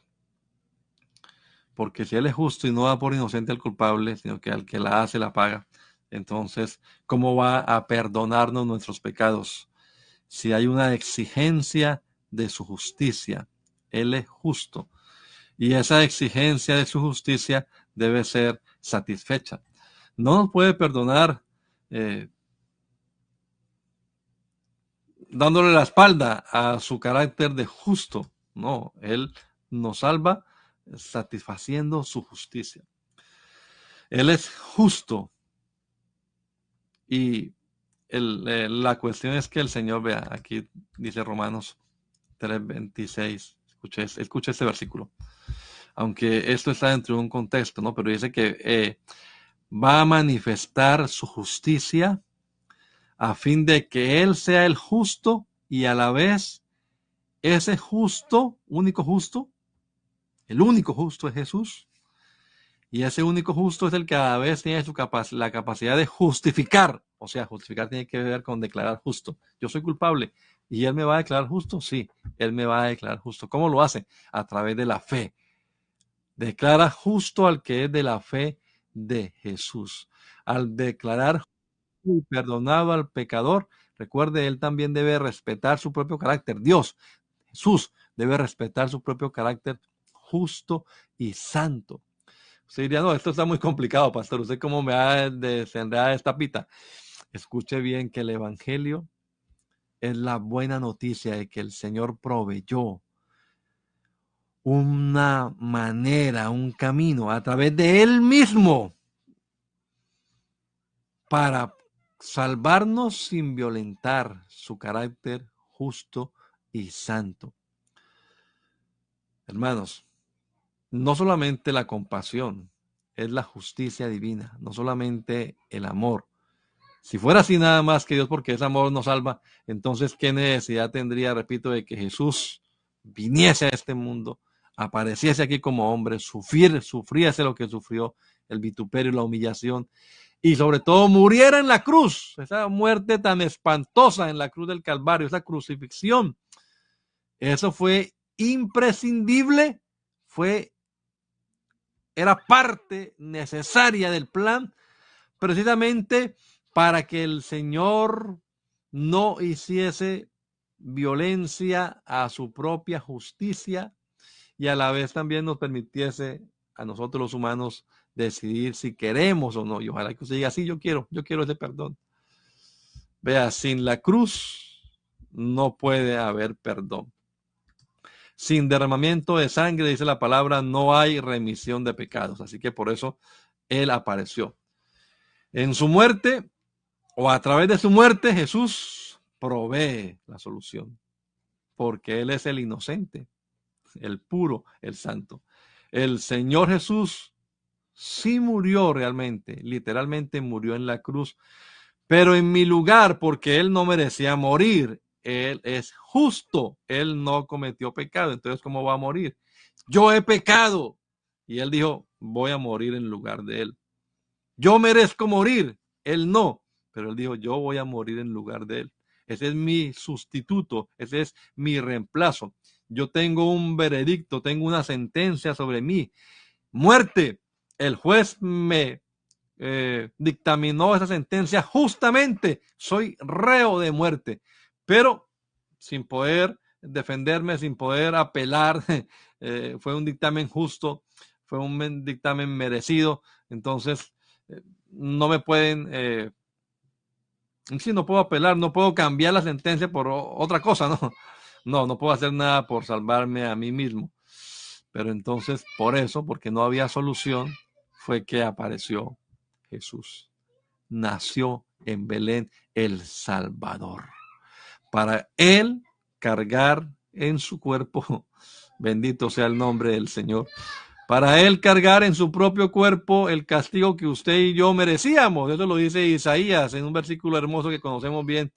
Porque si Él es justo y no da por inocente al culpable, sino que al que la hace la paga, entonces, ¿cómo va a perdonarnos nuestros pecados? Si hay una exigencia de su justicia, Él es justo. Y esa exigencia de su justicia debe ser satisfecha. No nos puede perdonar eh, dándole la espalda a su carácter de justo. No, Él nos salva satisfaciendo su justicia. Él es justo. Y eh, la cuestión es que el Señor vea, aquí dice Romanos 3:26, escuche, escuche este versículo. Aunque esto está dentro de un contexto, ¿no? Pero dice que eh, va a manifestar su justicia a fin de que Él sea el justo y a la vez ese justo, único justo, el único justo es Jesús. Y ese único justo es el que a la vez tiene su la capacidad de justificar. O sea, justificar tiene que ver con declarar justo. Yo soy culpable. ¿Y Él me va a declarar justo? Sí, Él me va a declarar justo. ¿Cómo lo hace? A través de la fe. Declara justo al que es de la fe de Jesús. Al declarar y perdonado al pecador, recuerde, Él también debe respetar su propio carácter. Dios, Jesús, debe respetar su propio carácter justo y santo. Usted diría, no, esto está muy complicado, pastor. ¿Usted cómo me ha desenredado esta pita? Escuche bien que el Evangelio es la buena noticia de que el Señor proveyó una manera, un camino a través de Él mismo para salvarnos sin violentar su carácter justo y santo. Hermanos, no solamente la compasión, es la justicia divina, no solamente el amor. Si fuera así nada más que Dios, porque ese amor nos salva, entonces qué necesidad tendría, repito, de que Jesús viniese a este mundo, apareciese aquí como hombre, sufrir, sufriese lo que sufrió, el vituperio y la humillación, y sobre todo muriera en la cruz, esa muerte tan espantosa en la cruz del Calvario, esa crucifixión. Eso fue imprescindible, fue era parte necesaria del plan, precisamente para que el Señor no hiciese violencia a su propia justicia y a la vez también nos permitiese a nosotros los humanos decidir si queremos o no. Y ojalá que usted diga, sí, yo quiero, yo quiero ese perdón. Vea, sin la cruz no puede haber perdón. Sin derramamiento de sangre, dice la palabra, no hay remisión de pecados. Así que por eso Él apareció. En su muerte, o a través de su muerte, Jesús provee la solución. Porque Él es el inocente, el puro, el santo. El Señor Jesús sí murió realmente, literalmente murió en la cruz, pero en mi lugar, porque Él no merecía morir. Él es justo, Él no cometió pecado, entonces ¿cómo va a morir? Yo he pecado. Y Él dijo, voy a morir en lugar de Él. Yo merezco morir, Él no, pero Él dijo, yo voy a morir en lugar de Él. Ese es mi sustituto, ese es mi reemplazo. Yo tengo un veredicto, tengo una sentencia sobre mí. Muerte. El juez me eh, dictaminó esa sentencia justamente. Soy reo de muerte pero sin poder defenderme, sin poder apelar, [laughs] eh, fue un dictamen justo, fue un dictamen merecido, entonces eh, no me pueden, sí, no puedo apelar, no puedo cambiar la sentencia por otra cosa, ¿no? [laughs] No, no puedo hacer nada por salvarme a mí mismo. Pero entonces, por eso, porque no había solución, fue que apareció Jesús. Nació en Belén el Salvador para él cargar en su cuerpo, [laughs] bendito sea el nombre del Señor, para él cargar en su propio cuerpo el castigo que usted y yo merecíamos. Eso lo dice Isaías en un versículo hermoso que conocemos bien.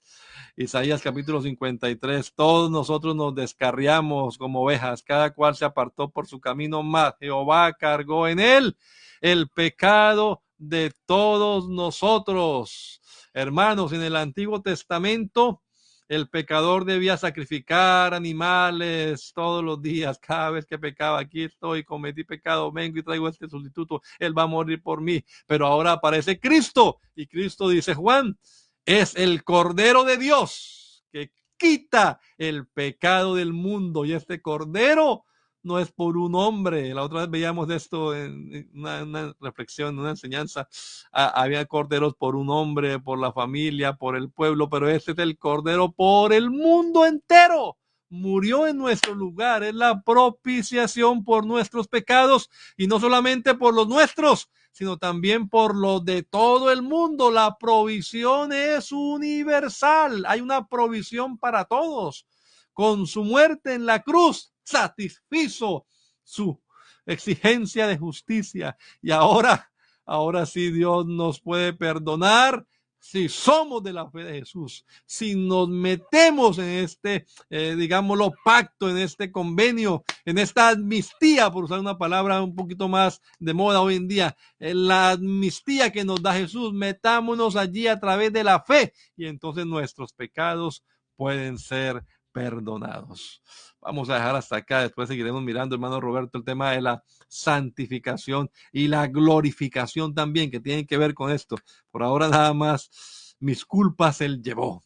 Isaías capítulo 53, todos nosotros nos descarriamos como ovejas, cada cual se apartó por su camino más. Jehová cargó en él el pecado de todos nosotros. Hermanos, en el Antiguo Testamento, el pecador debía sacrificar animales todos los días. Cada vez que pecaba, aquí estoy, cometí pecado, vengo y traigo este sustituto. Él va a morir por mí. Pero ahora aparece Cristo. Y Cristo dice, Juan, es el Cordero de Dios que quita el pecado del mundo. Y este Cordero no es por un hombre. La otra vez veíamos esto en una, reflexión, una enseñanza. Ah, había corderos por un hombre, por la familia, por el pueblo, pero este es el cordero por el mundo entero. Murió en nuestro lugar, es la propiciación por nuestros pecados y no solamente por los nuestros, sino también por los de todo el mundo. La provisión es universal, hay una provisión para todos. Con su muerte en la cruz, satisfizo su exigencia de justicia. Y ahora, ahora sí Dios nos puede perdonar si somos de la fe de Jesús, si nos metemos en este, eh, digámoslo, pacto, en este convenio, en esta amnistía, por usar una palabra un poquito más de moda hoy en día, en la amnistía que nos da Jesús, metámonos allí a través de la fe y entonces nuestros pecados pueden ser perdonados. Vamos a dejar hasta acá, después seguiremos mirando, hermano Roberto, el tema de la santificación y la glorificación también, que tienen que ver con esto. Por ahora nada más, mis culpas él llevó.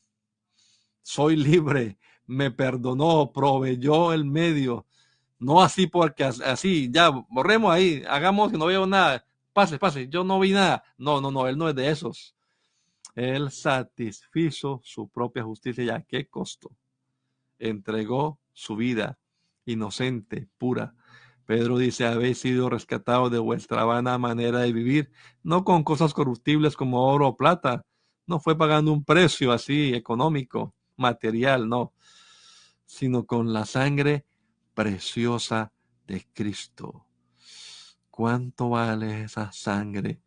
Soy libre, me perdonó, proveyó el medio. No así porque así, ya, borremos ahí, hagamos que no veo nada. Pase, pase, yo no vi nada. No, no, no, él no es de esos. Él satisfizo su propia justicia y a qué costo entregó su vida inocente, pura. Pedro dice, habéis sido rescatados de vuestra vana manera de vivir, no con cosas corruptibles como oro o plata, no fue pagando un precio así económico, material, no, sino con la sangre preciosa de Cristo. ¿Cuánto vale esa sangre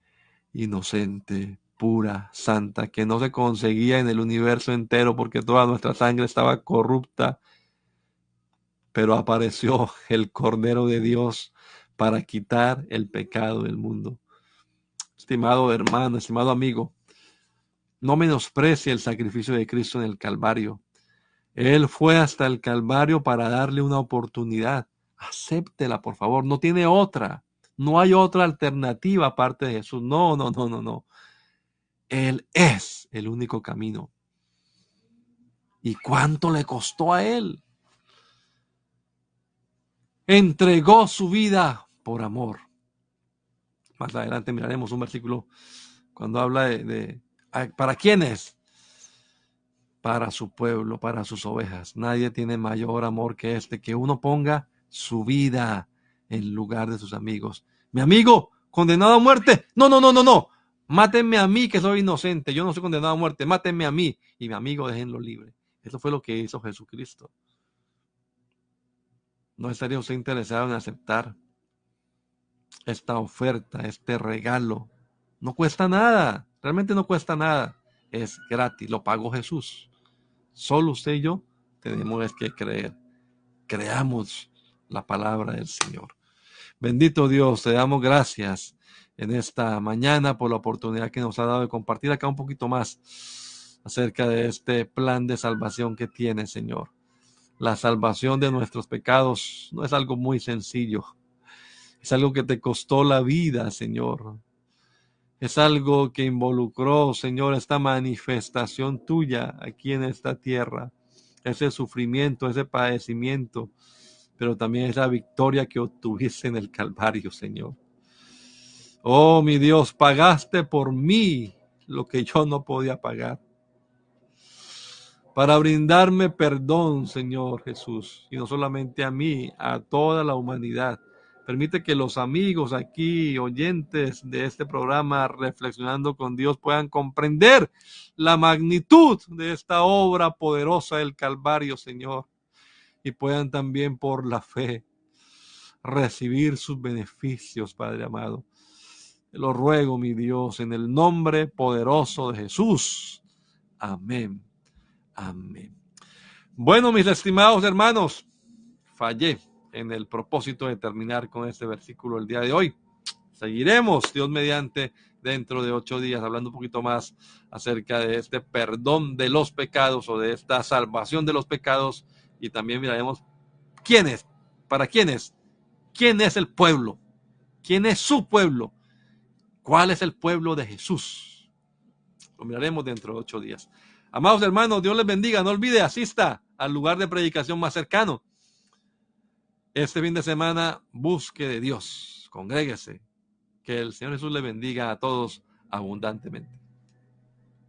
inocente, pura, santa, que no se conseguía en el universo entero porque toda nuestra sangre estaba corrupta, pero apareció [laughs] el Cordero de Dios para quitar el pecado del mundo. Estimado hermano, estimado amigo, no menosprecie el sacrificio de Cristo en el Calvario. Él fue hasta el Calvario para darle una oportunidad. Acéptela, por favor. No tiene otra. No hay otra alternativa aparte de Jesús. No, no, no, no, no. Él es el único camino. ¿Y cuánto le costó a Él? Entregó su vida por amor. Más adelante miraremos un versículo cuando habla de, ¿para quiénes? Para su pueblo, para sus ovejas. Nadie tiene mayor amor que este, que uno ponga su vida en lugar de sus amigos. Mi amigo, condenado a muerte. No, no, no, no, no. Mátenme a mí que soy inocente, yo no soy condenado a muerte, mátenme a mí y mi amigo déjenlo libre. Eso fue lo que hizo Jesucristo. ¿No estaría usted interesado en aceptar esta oferta, este regalo? No cuesta nada, realmente no cuesta nada, es gratis, lo pagó Jesús. Solo usted y yo tenemos que creer. Creamos la palabra del Señor. Bendito Dios, te damos gracias en esta mañana por la oportunidad que nos ha dado de compartir acá un poquito más acerca de este plan de salvación que tiene, Señor. La salvación de nuestros pecados no es algo muy sencillo. Es algo que te costó la vida, Señor. Es algo que involucró, Señor, esta manifestación tuya aquí en esta tierra. Ese sufrimiento, ese padecimiento, pero también esa victoria que obtuviste en el Calvario, Señor. Oh, mi Dios, pagaste por mí lo que yo no podía pagar. Para brindarme perdón, Señor Jesús, y no solamente a mí, a toda la humanidad. Permite que los amigos aquí, oyentes de este programa, reflexionando con Dios, puedan comprender la magnitud de esta obra poderosa del Calvario, Señor, y puedan también por la fe recibir sus beneficios, Padre amado lo ruego, mi Dios, en el nombre poderoso de Jesús. Amén. Amén. Bueno, mis estimados hermanos, fallé en el propósito de terminar con este versículo el día de hoy. Seguiremos, Dios mediante, dentro de ocho días, hablando un poquito más acerca de este perdón de los pecados o de esta salvación de los pecados. Y también miraremos quién es, para quién es, quién es el pueblo, quién es su pueblo ¿Cuál es el pueblo de Jesús? Lo miraremos dentro de ocho días. Amados hermanos, Dios les bendiga. No olvide, asista al lugar de predicación más cercano. Este fin de semana busque de Dios, congréguese. Que el Señor Jesús le bendiga a todos abundantemente.